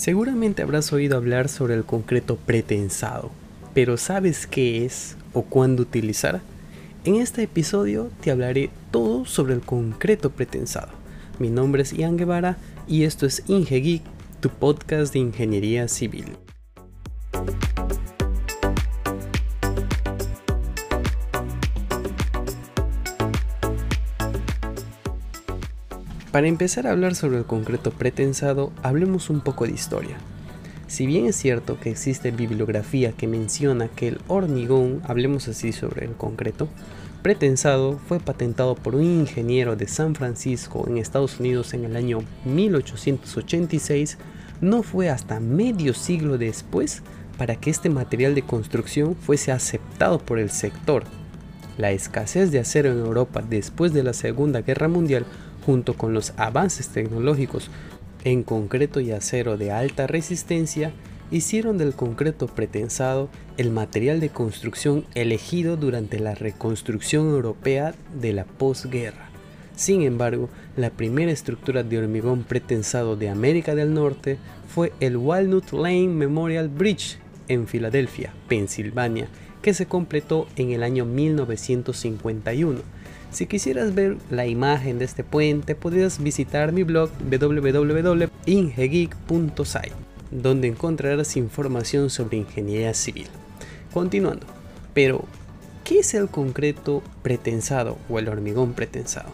Seguramente habrás oído hablar sobre el concreto pretensado, pero ¿sabes qué es o cuándo utilizar? En este episodio te hablaré todo sobre el concreto pretensado. Mi nombre es Ian Guevara y esto es IngeGeek, tu podcast de ingeniería civil. Para empezar a hablar sobre el concreto pretensado, hablemos un poco de historia. Si bien es cierto que existe bibliografía que menciona que el hormigón, hablemos así sobre el concreto, pretensado fue patentado por un ingeniero de San Francisco en Estados Unidos en el año 1886, no fue hasta medio siglo después para que este material de construcción fuese aceptado por el sector. La escasez de acero en Europa después de la Segunda Guerra Mundial junto con los avances tecnológicos en concreto y acero de alta resistencia, hicieron del concreto pretensado el material de construcción elegido durante la reconstrucción europea de la posguerra. Sin embargo, la primera estructura de hormigón pretensado de América del Norte fue el Walnut Lane Memorial Bridge en Filadelfia, Pensilvania, que se completó en el año 1951 si quisieras ver la imagen de este puente, podrías visitar mi blog www.ingegeek.site, donde encontrarás información sobre ingeniería civil. Continuando, pero ¿qué es el concreto pretensado o el hormigón pretensado?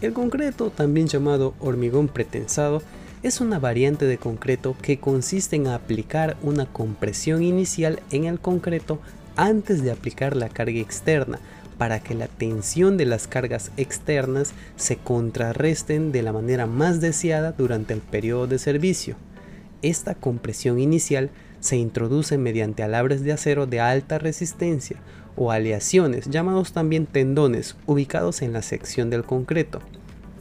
El concreto, también llamado hormigón pretensado, es una variante de concreto que consiste en aplicar una compresión inicial en el concreto antes de aplicar la carga externa para que la tensión de las cargas externas se contrarresten de la manera más deseada durante el periodo de servicio. Esta compresión inicial se introduce mediante alambres de acero de alta resistencia o aleaciones, llamados también tendones, ubicados en la sección del concreto.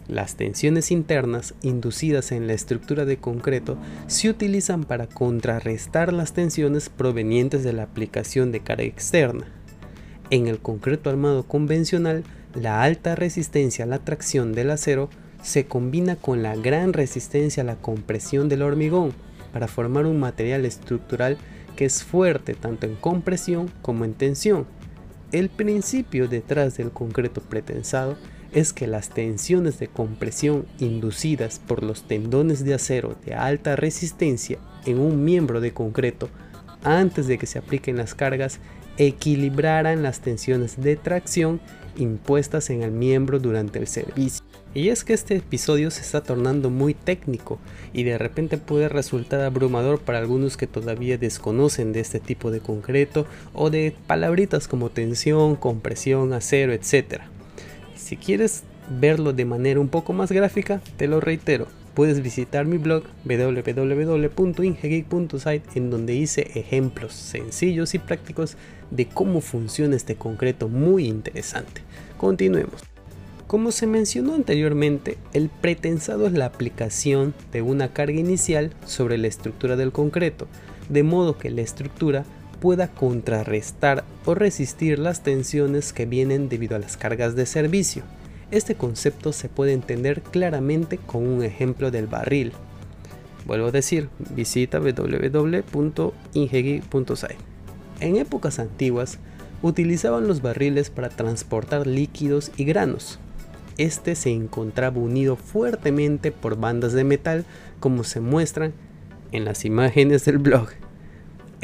Las tensiones internas inducidas en la estructura de concreto se utilizan para contrarrestar las tensiones provenientes de la aplicación de carga externa. En el concreto armado convencional, la alta resistencia a la tracción del acero se combina con la gran resistencia a la compresión del hormigón para formar un material estructural que es fuerte tanto en compresión como en tensión. El principio detrás del concreto pretensado es que las tensiones de compresión inducidas por los tendones de acero de alta resistencia en un miembro de concreto antes de que se apliquen las cargas equilibraran las tensiones de tracción impuestas en el miembro durante el servicio. Y es que este episodio se está tornando muy técnico y de repente puede resultar abrumador para algunos que todavía desconocen de este tipo de concreto o de palabritas como tensión, compresión, acero, etc. Si quieres verlo de manera un poco más gráfica, te lo reitero, puedes visitar mi blog www.ingegeek.site en donde hice ejemplos sencillos y prácticos de cómo funciona este concreto muy interesante. Continuemos. Como se mencionó anteriormente, el pretensado es la aplicación de una carga inicial sobre la estructura del concreto, de modo que la estructura pueda contrarrestar o resistir las tensiones que vienen debido a las cargas de servicio. Este concepto se puede entender claramente con un ejemplo del barril. Vuelvo a decir, visita www.ingegi.site. En épocas antiguas, utilizaban los barriles para transportar líquidos y granos. Este se encontraba unido fuertemente por bandas de metal, como se muestran en las imágenes del blog.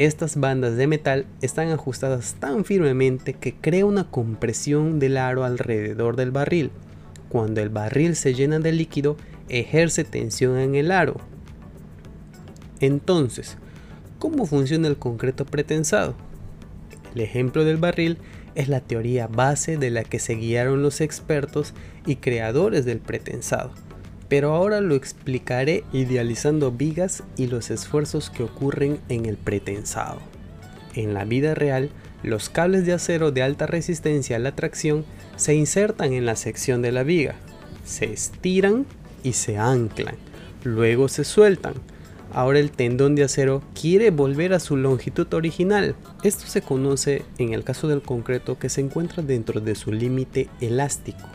Estas bandas de metal están ajustadas tan firmemente que crea una compresión del aro alrededor del barril. Cuando el barril se llena de líquido, ejerce tensión en el aro. Entonces, ¿cómo funciona el concreto pretensado? El ejemplo del barril es la teoría base de la que se guiaron los expertos y creadores del pretensado pero ahora lo explicaré idealizando vigas y los esfuerzos que ocurren en el pretensado. En la vida real, los cables de acero de alta resistencia a la tracción se insertan en la sección de la viga, se estiran y se anclan, luego se sueltan. Ahora el tendón de acero quiere volver a su longitud original. Esto se conoce en el caso del concreto que se encuentra dentro de su límite elástico.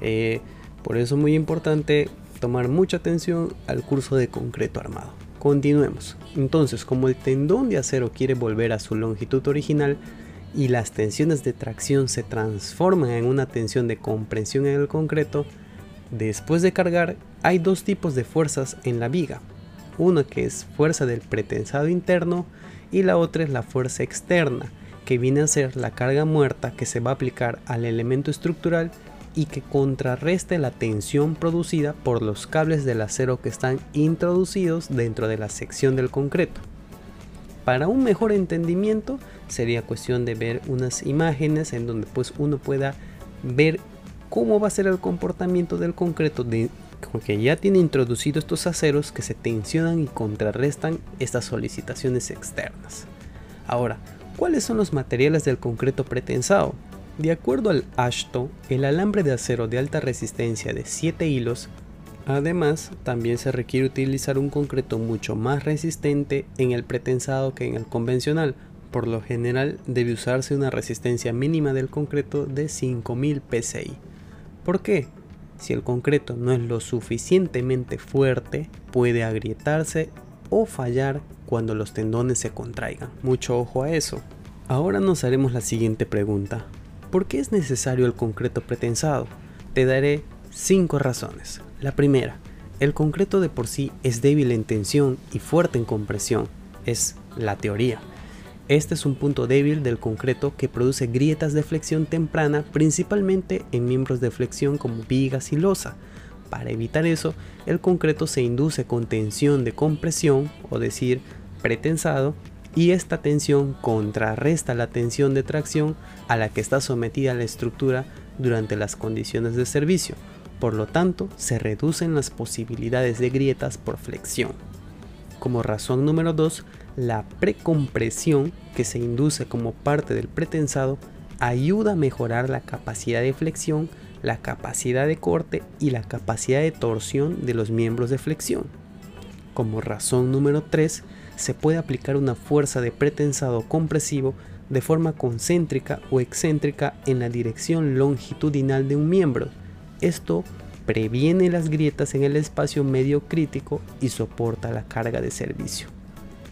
Eh, por eso es muy importante tomar mucha atención al curso de concreto armado. Continuemos. Entonces, como el tendón de acero quiere volver a su longitud original y las tensiones de tracción se transforman en una tensión de comprensión en el concreto, después de cargar hay dos tipos de fuerzas en la viga. Una que es fuerza del pretensado interno y la otra es la fuerza externa, que viene a ser la carga muerta que se va a aplicar al elemento estructural y que contrarreste la tensión producida por los cables del acero que están introducidos dentro de la sección del concreto. Para un mejor entendimiento sería cuestión de ver unas imágenes en donde pues uno pueda ver cómo va a ser el comportamiento del concreto de, que ya tiene introducidos estos aceros que se tensionan y contrarrestan estas solicitaciones externas. Ahora, ¿cuáles son los materiales del concreto pretensado? De acuerdo al ASHTO, el alambre de acero de alta resistencia de 7 hilos, además también se requiere utilizar un concreto mucho más resistente en el pretensado que en el convencional. Por lo general debe usarse una resistencia mínima del concreto de 5000 psi. ¿Por qué? Si el concreto no es lo suficientemente fuerte, puede agrietarse o fallar cuando los tendones se contraigan. Mucho ojo a eso. Ahora nos haremos la siguiente pregunta. ¿Por qué es necesario el concreto pretensado? Te daré 5 razones. La primera, el concreto de por sí es débil en tensión y fuerte en compresión. Es la teoría. Este es un punto débil del concreto que produce grietas de flexión temprana principalmente en miembros de flexión como vigas y losa. Para evitar eso, el concreto se induce con tensión de compresión, o decir, pretensado, y esta tensión contrarresta la tensión de tracción a la que está sometida la estructura durante las condiciones de servicio. Por lo tanto, se reducen las posibilidades de grietas por flexión. Como razón número 2, la precompresión que se induce como parte del pretensado ayuda a mejorar la capacidad de flexión, la capacidad de corte y la capacidad de torsión de los miembros de flexión. Como razón número 3, se puede aplicar una fuerza de pretensado compresivo de forma concéntrica o excéntrica en la dirección longitudinal de un miembro. Esto previene las grietas en el espacio medio crítico y soporta la carga de servicio.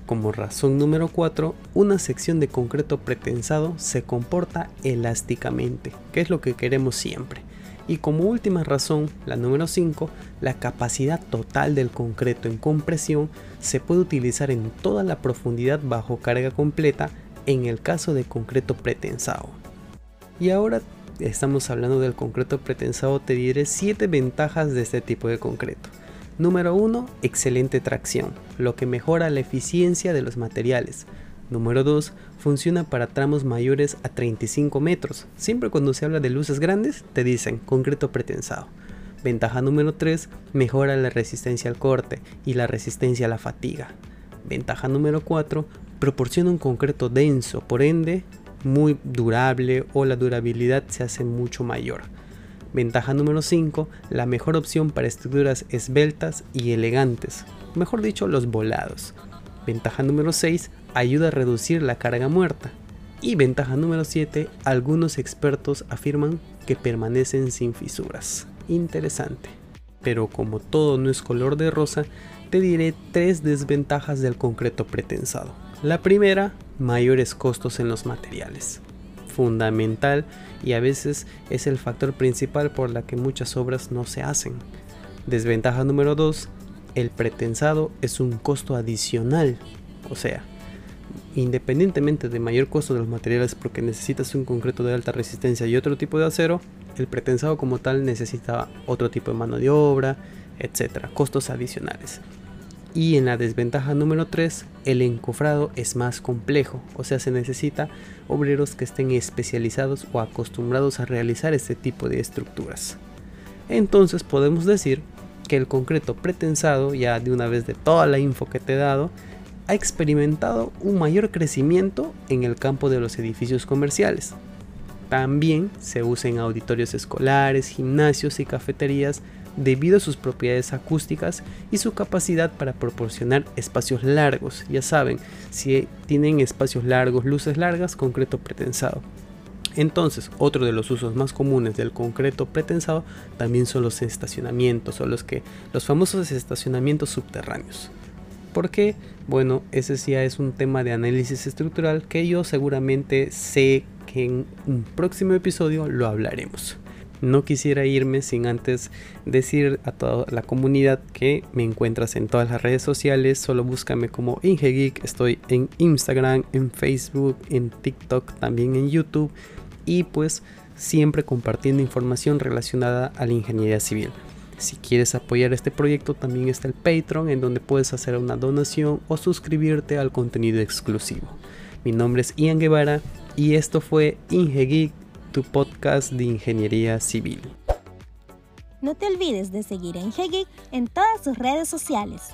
Como razón número 4, una sección de concreto pretensado se comporta elásticamente, que es lo que queremos siempre. Y como última razón, la número 5, la capacidad total del concreto en compresión se puede utilizar en toda la profundidad bajo carga completa en el caso de concreto pretensado. Y ahora estamos hablando del concreto pretensado, te diré 7 ventajas de este tipo de concreto. Número 1, excelente tracción, lo que mejora la eficiencia de los materiales. Número 2. Funciona para tramos mayores a 35 metros. Siempre cuando se habla de luces grandes, te dicen concreto pretensado. Ventaja número 3. Mejora la resistencia al corte y la resistencia a la fatiga. Ventaja número 4. Proporciona un concreto denso, por ende, muy durable o la durabilidad se hace mucho mayor. Ventaja número 5. La mejor opción para estructuras esbeltas y elegantes. Mejor dicho, los volados. Ventaja número 6 ayuda a reducir la carga muerta. Y ventaja número 7, algunos expertos afirman que permanecen sin fisuras. Interesante. Pero como todo no es color de rosa, te diré tres desventajas del concreto pretensado. La primera, mayores costos en los materiales. Fundamental y a veces es el factor principal por la que muchas obras no se hacen. Desventaja número 2, el pretensado es un costo adicional. O sea, independientemente de mayor costo de los materiales porque necesitas un concreto de alta resistencia y otro tipo de acero, el pretensado como tal necesita otro tipo de mano de obra, etcétera, costos adicionales. Y en la desventaja número 3, el encofrado es más complejo, o sea, se necesita obreros que estén especializados o acostumbrados a realizar este tipo de estructuras. Entonces podemos decir que el concreto pretensado, ya de una vez de toda la info que te he dado, ha experimentado un mayor crecimiento en el campo de los edificios comerciales. También se usa en auditorios escolares, gimnasios y cafeterías debido a sus propiedades acústicas y su capacidad para proporcionar espacios largos. Ya saben, si tienen espacios largos, luces largas, concreto pretensado. Entonces, otro de los usos más comunes del concreto pretensado también son los estacionamientos o los que los famosos estacionamientos subterráneos. Porque, bueno, ese ya es un tema de análisis estructural que yo seguramente sé que en un próximo episodio lo hablaremos. No quisiera irme sin antes decir a toda la comunidad que me encuentras en todas las redes sociales. Solo búscame como IngeGeek. Estoy en Instagram, en Facebook, en TikTok, también en YouTube. Y pues siempre compartiendo información relacionada a la ingeniería civil. Si quieres apoyar este proyecto también está el Patreon en donde puedes hacer una donación o suscribirte al contenido exclusivo. Mi nombre es Ian Guevara y esto fue IngeGeek tu podcast de ingeniería civil. No te olvides de seguir a IngeGeek en todas sus redes sociales.